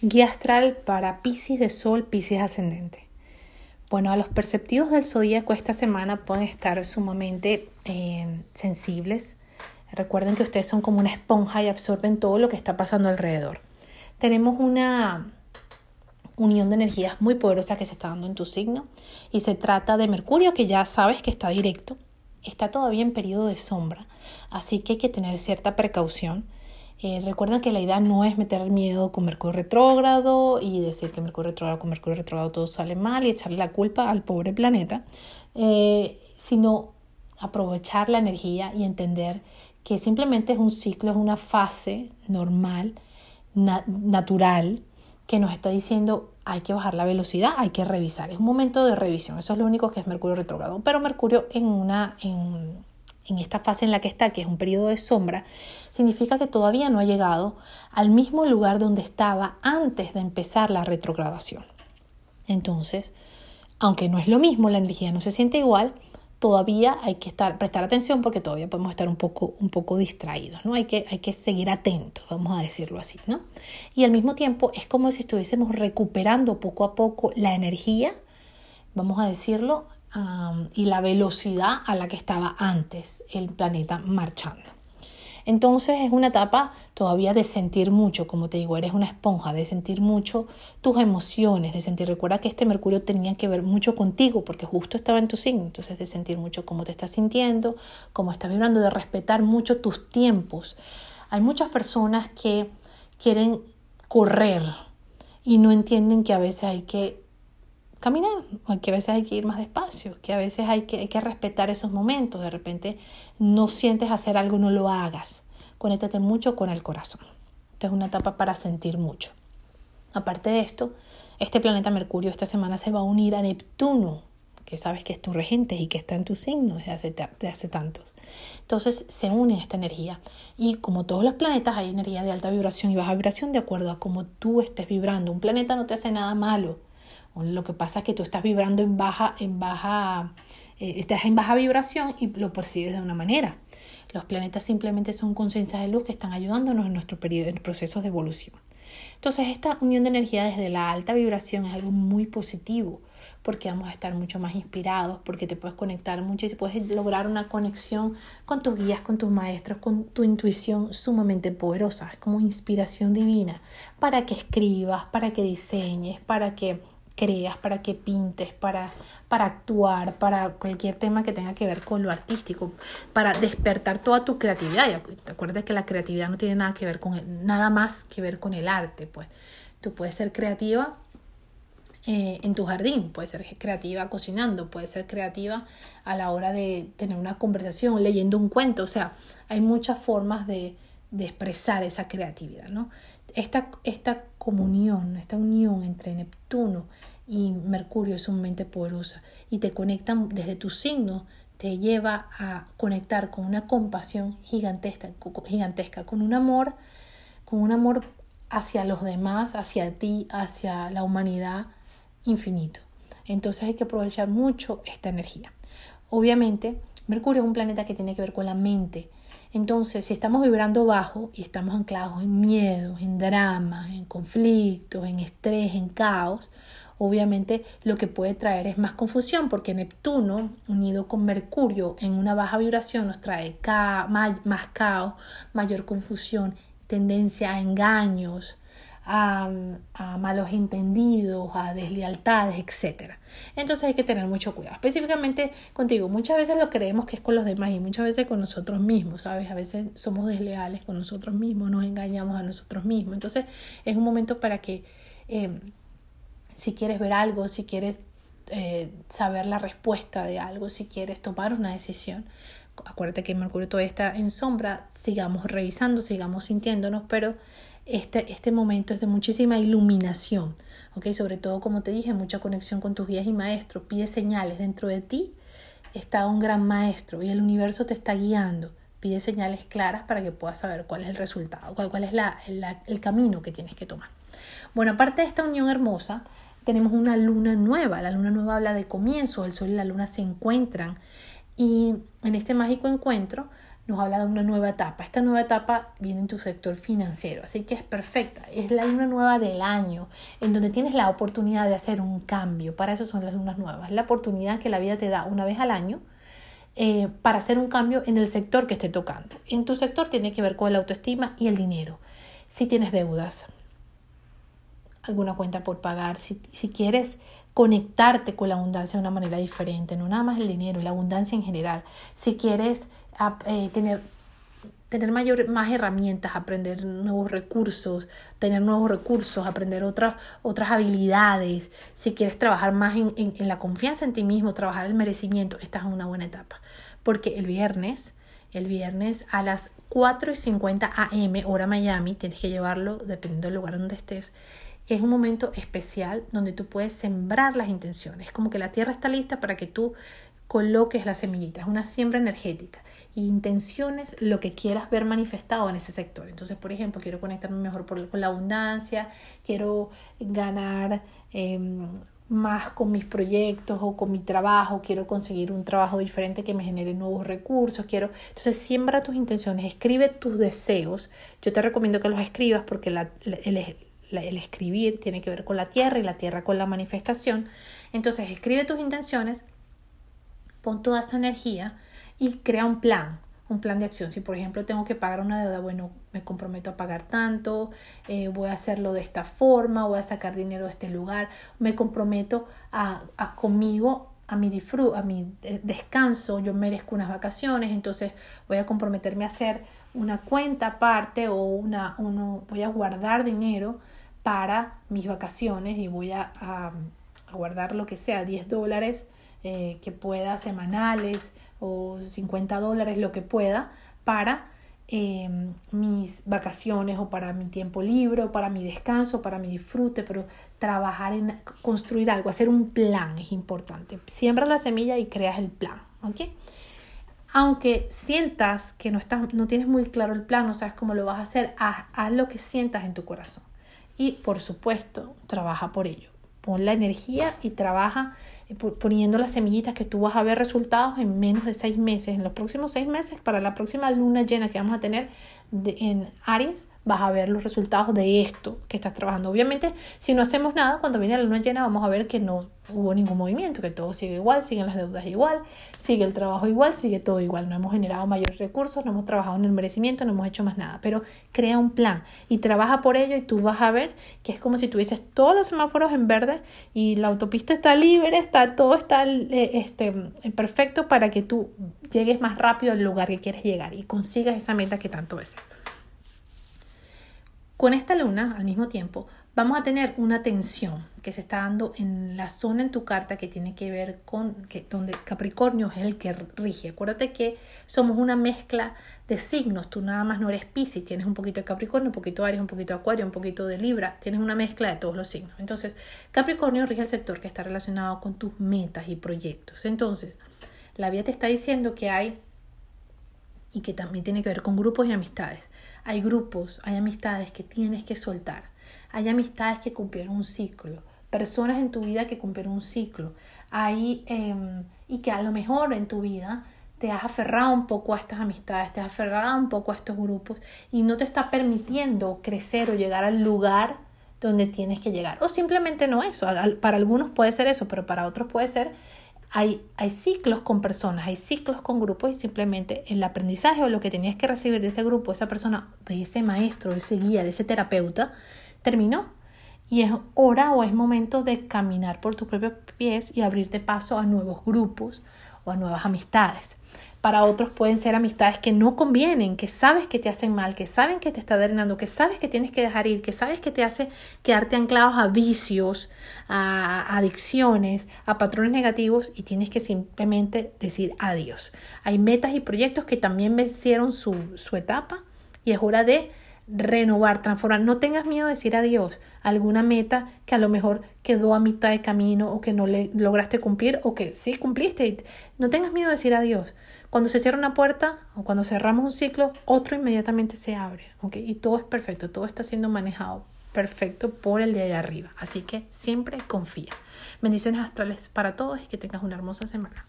Guía astral para Pisces de Sol, Pisces ascendente. Bueno, a los perceptivos del zodíaco esta semana pueden estar sumamente eh, sensibles. Recuerden que ustedes son como una esponja y absorben todo lo que está pasando alrededor. Tenemos una unión de energías muy poderosa que se está dando en tu signo y se trata de Mercurio que ya sabes que está directo, está todavía en periodo de sombra, así que hay que tener cierta precaución. Eh, recuerden que la idea no es meter miedo con Mercurio retrógrado y decir que Mercurio retrógrado con Mercurio retrógrado todo sale mal y echarle la culpa al pobre planeta, eh, sino aprovechar la energía y entender que simplemente es un ciclo, es una fase normal, natural, que nos está diciendo hay que bajar la velocidad, hay que revisar. Es un momento de revisión, eso es lo único que es Mercurio retrógrado. Pero Mercurio en, una, en, en esta fase en la que está, que es un periodo de sombra, significa que todavía no ha llegado al mismo lugar donde estaba antes de empezar la retrogradación. Entonces, aunque no es lo mismo, la energía no se siente igual, todavía hay que estar, prestar atención porque todavía podemos estar un poco, un poco distraídos, ¿no? Hay que, hay que seguir atentos, vamos a decirlo así, ¿no? Y al mismo tiempo es como si estuviésemos recuperando poco a poco la energía, vamos a decirlo, y la velocidad a la que estaba antes el planeta marchando. Entonces es una etapa todavía de sentir mucho, como te digo, eres una esponja, de sentir mucho tus emociones, de sentir, recuerda que este Mercurio tenía que ver mucho contigo, porque justo estaba en tu signo, entonces de sentir mucho cómo te estás sintiendo, cómo estás vibrando, de respetar mucho tus tiempos. Hay muchas personas que quieren correr y no entienden que a veces hay que caminar, que a veces hay que ir más despacio, que a veces hay que, hay que respetar esos momentos, de repente no sientes hacer algo, no lo hagas, conéctate mucho con el corazón. Esta es una etapa para sentir mucho. Aparte de esto, este planeta Mercurio esta semana se va a unir a Neptuno, que sabes que es tu regente y que está en tu signo desde hace, de hace tantos. Entonces se une esta energía. Y como todos los planetas, hay energía de alta vibración y baja vibración de acuerdo a cómo tú estés vibrando. Un planeta no te hace nada malo lo que pasa es que tú estás vibrando en baja, en baja, eh, estás en baja vibración y lo percibes de una manera. Los planetas simplemente son conciencias de luz que están ayudándonos en nuestro periodo, en procesos de evolución. Entonces, esta unión de energía desde la alta vibración es algo muy positivo, porque vamos a estar mucho más inspirados, porque te puedes conectar mucho y puedes lograr una conexión con tus guías, con tus maestros, con tu intuición sumamente poderosa. Es como inspiración divina para que escribas, para que diseñes, para que creas, para que pintes, para, para actuar, para cualquier tema que tenga que ver con lo artístico, para despertar toda tu creatividad. Y te acuerdas que la creatividad no tiene nada que ver con nada más que ver con el arte, pues. Tú puedes ser creativa eh, en tu jardín, puedes ser creativa cocinando, puedes ser creativa a la hora de tener una conversación, leyendo un cuento, o sea, hay muchas formas de, de expresar esa creatividad, ¿no? Esta, esta comunión, esta unión entre Neptuno y Mercurio es sumamente poderosa y te conectan desde tu signo, te lleva a conectar con una compasión gigantesca, gigantesca, con un amor, con un amor hacia los demás, hacia ti, hacia la humanidad infinito. Entonces hay que aprovechar mucho esta energía. Obviamente, Mercurio es un planeta que tiene que ver con la mente, entonces, si estamos vibrando bajo y estamos anclados en miedos, en dramas, en conflictos, en estrés, en caos, obviamente lo que puede traer es más confusión porque Neptuno unido con Mercurio en una baja vibración nos trae más caos, mayor confusión, tendencia a engaños, a, malos entendidos, a deslealtades, etc. Entonces hay que tener mucho cuidado. Específicamente contigo, muchas veces lo creemos que es con los demás y muchas veces con nosotros mismos, ¿sabes? A veces somos desleales con nosotros mismos, nos engañamos a nosotros mismos. Entonces es un momento para que em, si quieres ver algo, si quieres eh, saber la respuesta de algo, si quieres tomar una decisión, acuérdate que Mercurio todavía está en sombra, sigamos revisando, sigamos sintiéndonos, pero este, este momento es de muchísima iluminación, ¿ok? Sobre todo, como te dije, mucha conexión con tus guías y maestros, pide señales dentro de ti, está un gran maestro y el universo te está guiando, pide señales claras para que puedas saber cuál es el resultado, cuál, cuál es la, el camino que tienes que tomar. Bueno, aparte de esta unión hermosa, tenemos una luna nueva. La luna nueva habla de comienzo, el sol y la luna se encuentran y en este mágico encuentro nos habla de una nueva etapa. Esta nueva etapa viene en tu sector financiero, así que es perfecta. Es la luna nueva del año, en donde tienes la oportunidad de hacer un cambio. Para eso son las lunas nuevas. La oportunidad que la vida te da una vez al año eh, para hacer un cambio en el sector que esté tocando. En tu sector tiene que ver con la autoestima y el dinero. Si tienes deudas, alguna cuenta por pagar, si, si quieres conectarte con la abundancia de una manera diferente, no nada más el dinero, la abundancia en general. Si quieres eh, tener, tener mayor, más herramientas, aprender nuevos recursos, tener nuevos recursos, aprender otras, otras habilidades, si quieres trabajar más en, en, la confianza en ti mismo, trabajar el merecimiento, esta es una buena etapa. Porque el viernes, el viernes a las 4 y 50 am, hora Miami, tienes que llevarlo dependiendo del lugar donde estés es un momento especial donde tú puedes sembrar las intenciones. Como que la tierra está lista para que tú coloques la semillita. Es una siembra energética. Intenciones lo que quieras ver manifestado en ese sector. Entonces, por ejemplo, quiero conectarme mejor con la abundancia, quiero ganar em, más con mis proyectos o con mi trabajo, quiero conseguir un trabajo diferente que me genere nuevos recursos, quiero... Entonces, siembra tus intenciones, escribe tus deseos. Yo te recomiendo que los escribas porque la, el, el escribir tiene que ver con la tierra y la tierra con la manifestación. Entonces escribe tus intenciones, pon toda esa energía y crea un plan, un plan de acción. Si por ejemplo tengo que pagar una deuda, bueno, me comprometo a pagar tanto, eh, voy a hacerlo de esta forma, voy a sacar dinero de este lugar, me comprometo a, conmigo a mi disfrute, a mi descanso, yo merezco unas vacaciones, entonces voy a comprometerme a hacer una cuenta aparte o una, uno, voy a guardar dinero para mis vacaciones y voy a, guardar lo que sea, 10 dólares eh, que pueda, semanales o 50 dólares, lo que pueda, para em, mis vacaciones o para mi tiempo libre o para mi descanso, para mi disfrute, pero trabajar en construir algo, hacer un plan es importante. Siembra la semilla y creas el plan. Aunque sientas que no, estás, no tienes muy claro el plan, no sabes cómo lo vas a hacer, haz lo que sientas en tu corazón y por supuesto trabaja por ello. Pon la energía y trabaja poniendo las semillitas que tú vas a ver resultados en menos de seis meses. En los próximos seis meses, para la próxima luna llena que vamos a tener en Aries, vas a ver los resultados de esto que estás trabajando. Obviamente, si no hacemos nada, cuando viene la luna llena vamos a ver que no hubo ningún movimiento, que todo sigue igual, siguen las deudas igual, sigue el trabajo igual, sigue todo igual. No hemos generado mayores recursos, no hemos trabajado en el merecimiento, no hemos hecho más nada. Pero crea un plan y trabaja por ello y tú vas a ver que es como si tuvieses todos los semáforos en verde y la autopista está libre, está todo está eh, este, perfecto para que tú llegues más rápido al lugar que quieres llegar y consigas esa meta que tanto deseas. Con esta luna, al mismo tiempo, vamos a tener una tensión que se está dando en la zona en tu carta que tiene que ver con que, donde Capricornio es el que rige. Acuérdate que somos una mezcla de signos. Tú nada más no eres Pisces, tienes un poquito de Capricornio, un poquito de Aries, un poquito de Acuario, un poquito de Libra. Tienes una mezcla de todos los signos. Entonces, Capricornio rige el sector que está relacionado con tus metas y proyectos. Entonces, la vida te está diciendo que hay y que también tiene que ver con grupos y amistades. Hay grupos, hay amistades que tienes que soltar. Hay amistades que cumplieron un ciclo. Personas en tu vida que cumplieron un ciclo. Hay, em, y que a lo mejor en tu vida te has aferrado un poco a estas amistades, te has aferrado un poco a estos grupos y no te está permitiendo crecer o llegar al lugar donde tienes que llegar. O simplemente no eso. Para algunos puede ser eso, pero para otros puede ser hay, hay ciclos con personas, hay ciclos con grupos y simplemente el aprendizaje o lo que tenías que recibir de ese grupo, esa persona, de ese maestro, de ese guía, de ese terapeuta, terminó. Y es hora o es momento de caminar por tus propios pies y abrirte paso a nuevos grupos o a nuevas amistades. Para otros pueden ser amistades que no convienen, que sabes que te hacen mal, que saben que te está drenando, que sabes que tienes que dejar ir, que sabes que te hace quedarte anclados a vicios, a adicciones, a patrones negativos y tienes que simplemente decir adiós. Hay metas y proyectos que también vencieron su, su etapa y es hora de renovar, transformar. No tengas miedo de decir adiós a alguna meta que a lo mejor quedó a mitad de camino o que no le lograste cumplir o que sí cumpliste. No tengas miedo de decir adiós. Cuando se cierra una puerta o cuando cerramos un ciclo, otro inmediatamente se abre. Y todo es perfecto, todo está siendo manejado perfecto por el de allá arriba. Así que siempre confía. Bendiciones astrales para todos y que tengas una hermosa semana.